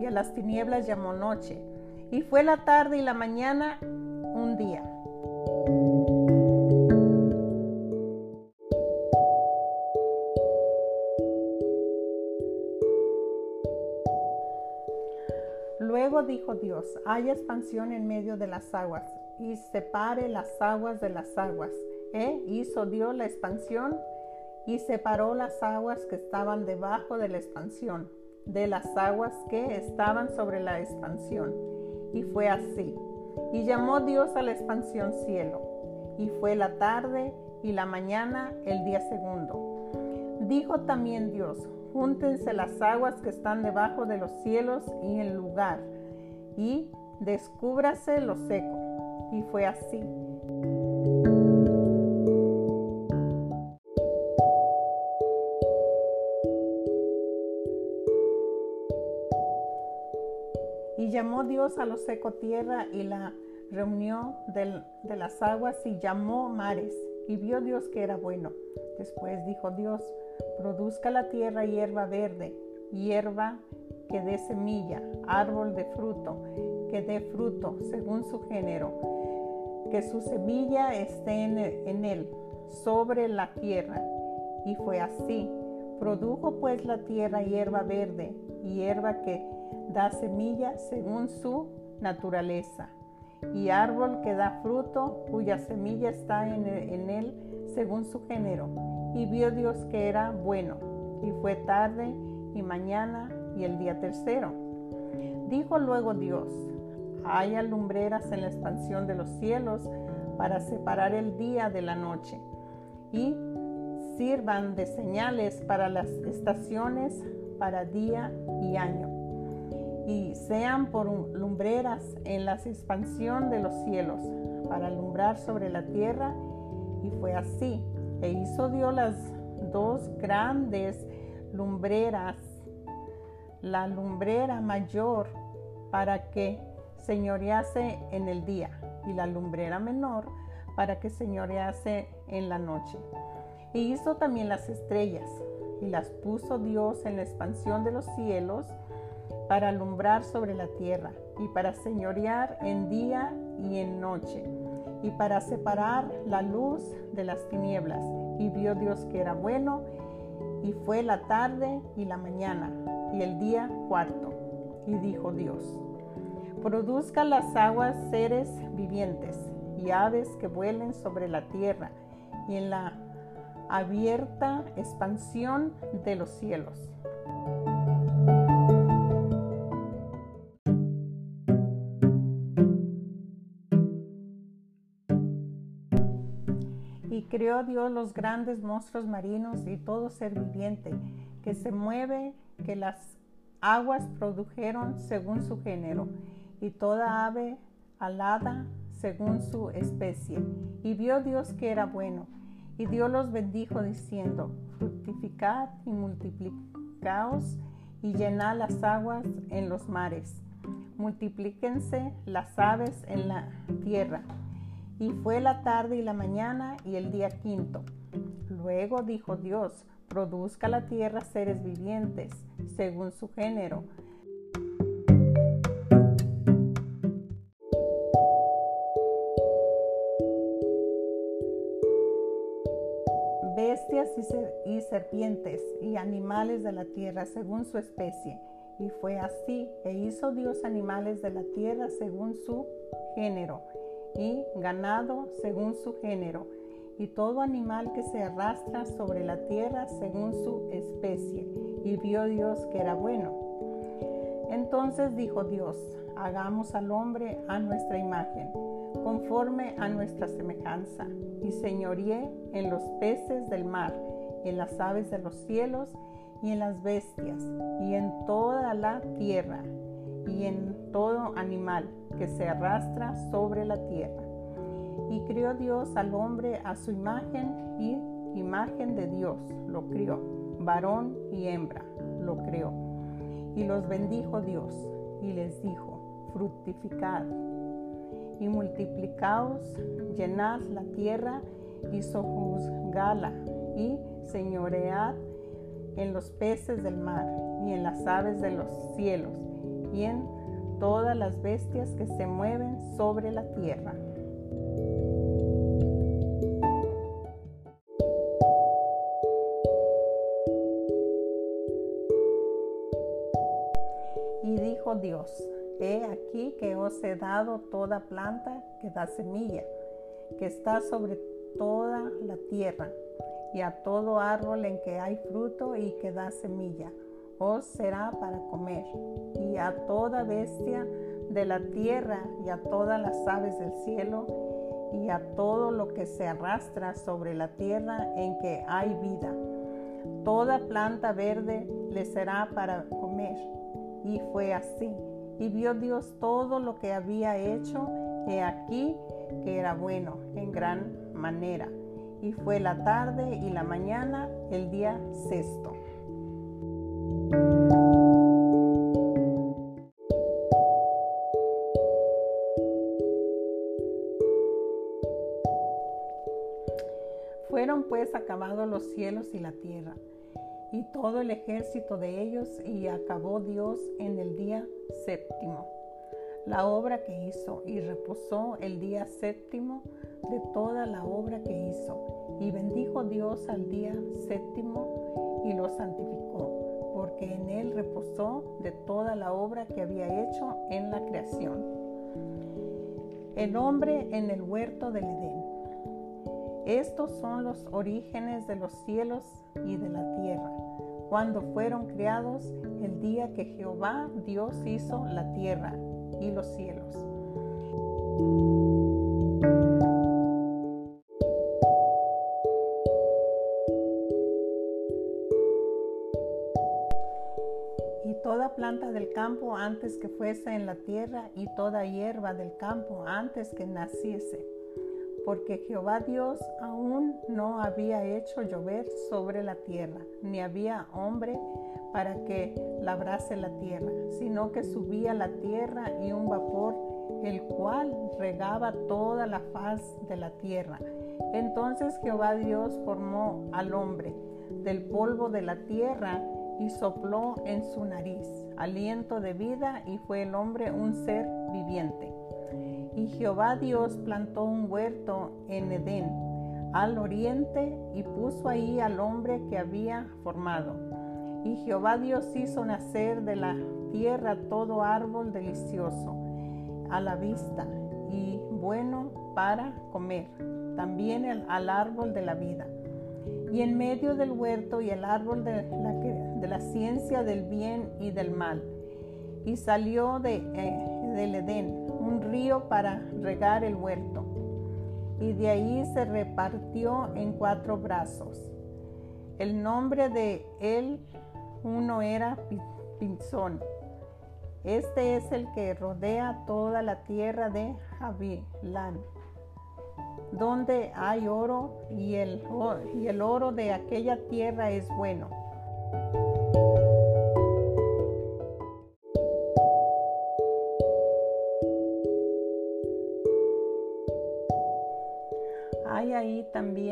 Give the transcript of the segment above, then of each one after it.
y a las tinieblas llamó noche. Y fue la tarde y la mañana un día. Luego dijo Dios, haya expansión en medio de las aguas y separe las aguas de las aguas. E hizo Dios la expansión y separó las aguas que estaban debajo de la expansión de las aguas que estaban sobre la expansión. Y fue así. Y llamó Dios a la expansión cielo. Y fue la tarde y la mañana el día segundo. Dijo también Dios, júntense las aguas que están debajo de los cielos y en lugar, y descúbrase lo seco. Y fue así. Dios a lo seco tierra y la reunió de las aguas y llamó mares. Y vio Dios que era bueno. Después dijo Dios, produzca la tierra hierba verde, hierba que dé semilla, árbol de fruto, que dé fruto según su género, que su semilla esté en él, sobre la tierra. Y fue así. Produjo pues la tierra hierba verde, hierba que da semilla según su naturaleza, y árbol que da fruto cuya semilla está en, en él según su género. Y vio Dios que era bueno, y fue tarde y mañana y el día tercero. Dijo luego Dios, haya lumbreras en la expansión de los cielos para separar el día de la noche, y sirvan de señales para las estaciones, para día y año, y sean por lumbreras en la expansión de los cielos, para alumbrar sobre la tierra. Y fue así. E hizo Dios las dos grandes lumbreras, la lumbrera mayor para que señorease en el día y la lumbrera menor para que señorease en la noche. Y hizo también las estrellas y las puso Dios en la expansión de los cielos para alumbrar sobre la tierra y para señorear en día y en noche y para separar la luz de las tinieblas. Y vio Dios que era bueno y fue la tarde y la mañana y el día cuarto. Y dijo Dios, produzca las aguas seres vivientes y aves que vuelen sobre la tierra y en la abierta expansión de los cielos. Creó Dios los grandes monstruos marinos y todo ser viviente que se mueve, que las aguas produjeron según su género, y toda ave alada según su especie. Y vio Dios que era bueno y Dios los bendijo diciendo, fructificad y multiplicaos y llenad las aguas en los mares. Multiplíquense las aves en la tierra. Y fue la tarde y la mañana y el día quinto. Luego dijo Dios, produzca la tierra seres vivientes, según su género, bestias y, serpientes y animales de la tierra según su especie. Y fue así, e hizo Dios animales de la tierra según su género, y ganado según su género, y todo animal que se arrastra sobre la tierra según su especie. Y vio Dios que era bueno. Entonces dijo Dios, hagamos al hombre a nuestra imagen conforme a nuestra semejanza, y señoreé en los peces del mar, en las aves de los cielos, y en las bestias, y en toda la tierra, y en todo animal que se arrastra sobre la tierra. Y crió Dios al hombre a su imagen y imagen de Dios lo crió, varón y hembra lo crió. Y los bendijo Dios y les dijo, fructificad y multiplicaos, llenad la tierra y sojuzgala y señoread en los peces del mar y en las aves de los cielos y en todas las bestias que se mueven sobre la tierra. Y dijo Dios, he aquí que os he dado toda planta que da semilla, que está sobre toda la tierra, y a todo árbol en que hay fruto y que da semilla os será para comer, y a toda bestia de la tierra y a todas las aves del cielo y a todo lo que se arrastra sobre la tierra en que hay vida. Toda planta verde le será para comer. Y fue así. Y vio Dios todo lo que había hecho, he aquí que era bueno en gran manera. Y fue la tarde y la mañana el día sexto. Los cielos y la tierra, y todo el ejército de ellos, y acabó Dios en el día séptimo la obra que hizo, y reposó el día séptimo de toda la obra que hizo, y bendijo Dios al día séptimo y lo santificó porque en él reposó de toda la obra que había hecho en la creación. El hombre en el huerto del Edén. Estos son los orígenes de los cielos y de la tierra, cuando fueron creados el día que Jehová Dios hizo la tierra y los cielos. planta del campo antes que fuese en la tierra y toda hierba del campo antes que naciese, porque Jehová Dios aún no había hecho llover sobre la tierra, ni había hombre para que labrase la tierra, sino que subía la tierra y un vapor, el cual regaba toda la faz de la tierra. Entonces Jehová Dios formó al hombre del polvo de la tierra y sopló en su nariz aliento de vida y fue el hombre un ser viviente. Y Jehová Dios plantó un huerto en Edén al oriente y puso ahí al hombre que había formado. Y Jehová Dios hizo nacer de la tierra todo árbol delicioso a la vista y bueno para comer, también al árbol de la vida y en medio del huerto y el árbol de la, de la ciencia del bien y del mal. Y salió de, eh, del Edén un río para regar el huerto. Y de ahí se repartió en cuatro brazos. El nombre de él uno era Pinzón. Este es el que rodea toda la tierra de Javilán donde hay oro y el, y el oro de aquella tierra es bueno.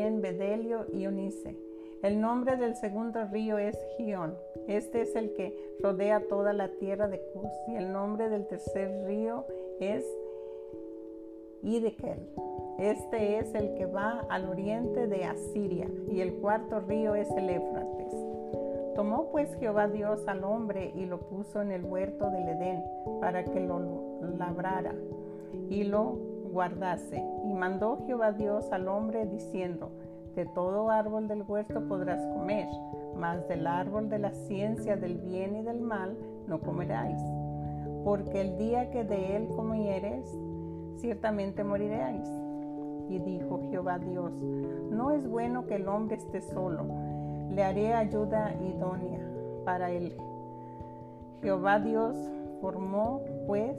También Bedelio y Onice. El nombre del segundo río es Gion. Este es el que rodea toda la tierra de Cus. Y el nombre del tercer río es Idekel. Este es el que va al oriente de Asiria, y el cuarto río es el Éfrates. Tomó pues Jehová Dios al hombre y lo puso en el huerto del Edén para que lo labrara y lo guardase. Mandó Jehová Dios al hombre diciendo, de todo árbol del huerto podrás comer, mas del árbol de la ciencia del bien y del mal no comeráis, porque el día que de él comieres, ciertamente moriréis. Y dijo Jehová Dios, no es bueno que el hombre esté solo, le haré ayuda idónea para él. Jehová Dios formó pues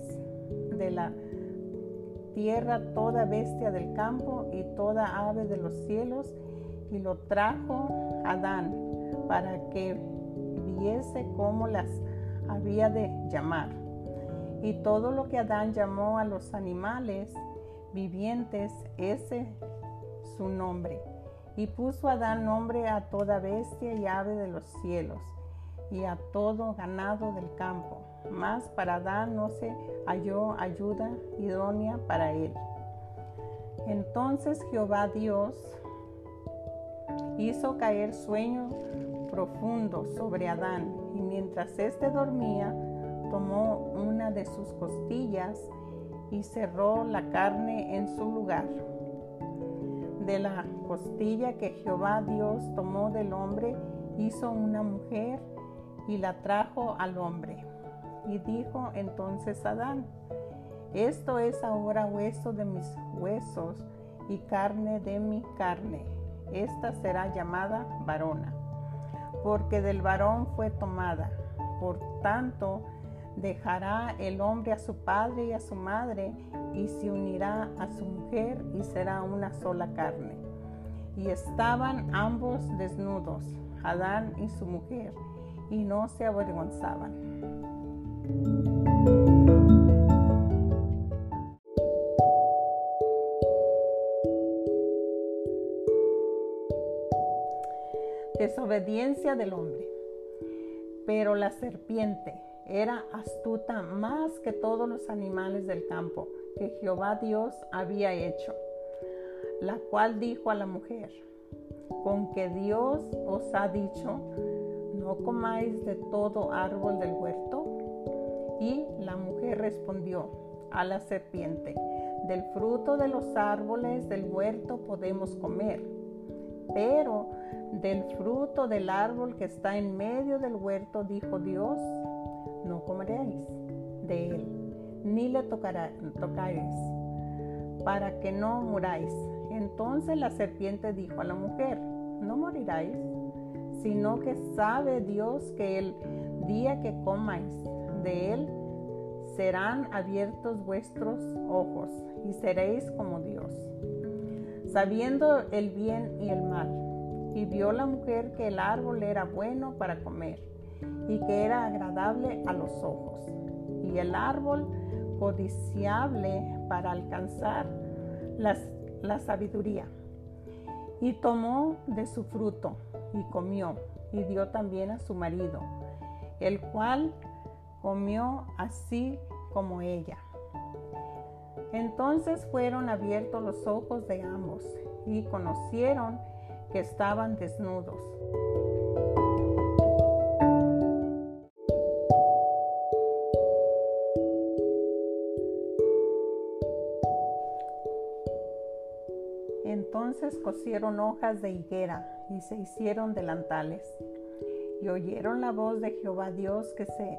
de la tierra toda bestia del campo y toda ave de los cielos y lo trajo Adán para que viese cómo las había de llamar. Y todo lo que Adán llamó a los animales vivientes, ese su nombre. Y puso Adán nombre a toda bestia y ave de los cielos y a todo ganado del campo. Mas para Adán no se halló ayuda idónea para él. Entonces Jehová Dios hizo caer sueño profundo sobre Adán y mientras éste dormía, tomó una de sus costillas y cerró la carne en su lugar. De la costilla que Jehová Dios tomó del hombre, hizo una mujer y la trajo al hombre. Y dijo entonces Adán, esto es ahora hueso de mis huesos y carne de mi carne. Esta será llamada varona, porque del varón fue tomada. Por tanto, dejará el hombre a su padre y a su madre y se unirá a su mujer y será una sola carne. Y estaban ambos desnudos, Adán y su mujer, y no se avergonzaban. Desobediencia del hombre. Pero la serpiente era astuta más que todos los animales del campo que Jehová Dios había hecho, la cual dijo a la mujer, con que Dios os ha dicho, no comáis de todo árbol del huerto. Y la mujer respondió a la serpiente, del fruto de los árboles del huerto podemos comer, pero del fruto del árbol que está en medio del huerto, dijo Dios, no comeréis de él, ni le tocará, tocaréis, para que no muráis. Entonces la serpiente dijo a la mujer, no moriráis, sino que sabe Dios que el día que comáis de él, serán abiertos vuestros ojos y seréis como Dios, sabiendo el bien y el mal. Y vio la mujer que el árbol era bueno para comer y que era agradable a los ojos, y el árbol codiciable para alcanzar la sabiduría. Y tomó de su fruto y comió, y dio también a su marido, el cual comió así como ella. Entonces fueron abiertos los ojos de ambos y conocieron que estaban desnudos. Entonces cosieron hojas de higuera y se hicieron delantales. Y oyeron la voz de Jehová Dios que se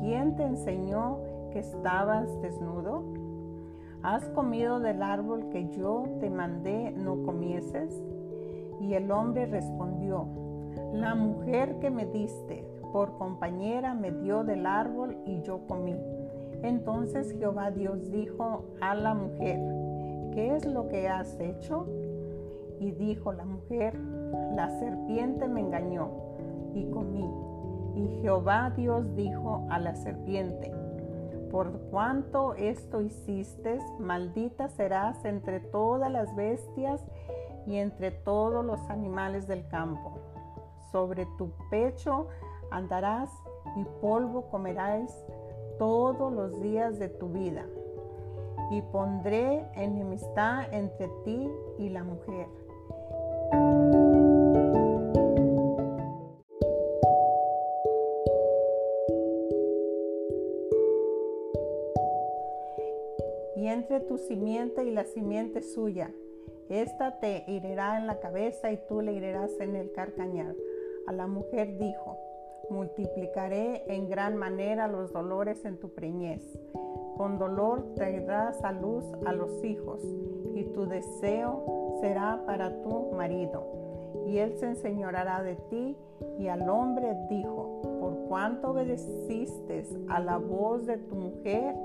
¿quién te enseñó que estabas desnudo? ¿Has comido del árbol que yo te mandé no comieses? Y el hombre respondió, la mujer que me diste por compañera me dio del árbol y yo comí. Entonces Jehová Dios dijo a la mujer, ¿qué es lo que has hecho? Y dijo la mujer, la serpiente me engañó y comí. Y Jehová Dios dijo a la serpiente, por cuanto esto hiciste, maldita serás entre todas las bestias y entre todos los animales del campo. Sobre tu pecho andarás y polvo comerás todos los días de tu vida y pondré enemistad entre ti y la mujer. Tu simiente y la simiente suya. Esta te herirá en la cabeza y tú le herirás en el carcañal. A la mujer dijo, multiplicaré en gran manera los dolores en tu preñez. Con dolor traerás a luz a los hijos, y tu deseo será para tu marido, y él se enseñoreará de ti. Y al hombre dijo, por cuanto obedeciste a la voz de tu mujer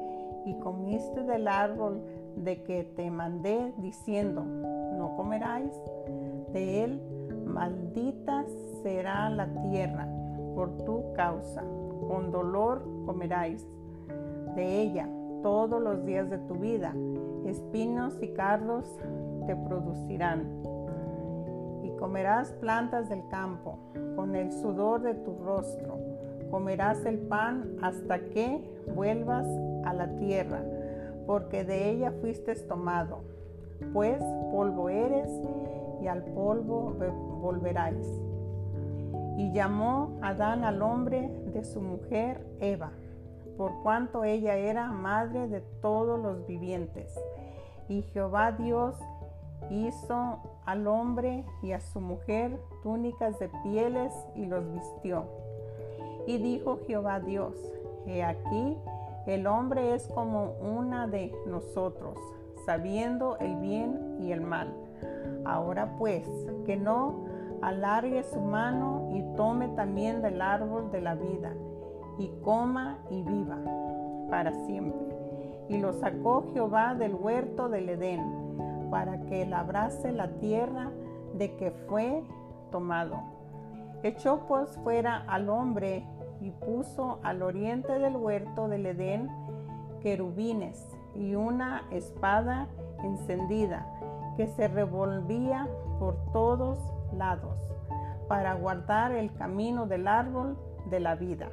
y comiste del árbol de que te mandé, diciendo, no comeráis de él, maldita será la tierra por tu causa, con dolor comeráis de ella todos los días de tu vida, espinos y cardos te producirán. Y comerás plantas del campo, con el sudor de tu rostro, comerás el pan hasta que vuelvas a la tierra, porque de ella fuiste tomado, pues polvo eres y al polvo volverás. Y llamó Adán al hombre de su mujer Eva, por cuanto ella era madre de todos los vivientes. Y Jehová Dios hizo al hombre y a su mujer túnicas de pieles y los vistió. Y dijo Jehová Dios, he aquí, el hombre es como una de nosotros, sabiendo el bien y el mal. Ahora pues, que no alargue su mano y tome también del árbol de la vida, y coma y viva para siempre. Y lo sacó Jehová del huerto del Edén, para que labrase la tierra de que fue tomado. Echó pues fuera al hombre y puso al oriente del huerto del Edén querubines y una espada encendida que se revolvía por todos lados para guardar el camino del árbol de la vida.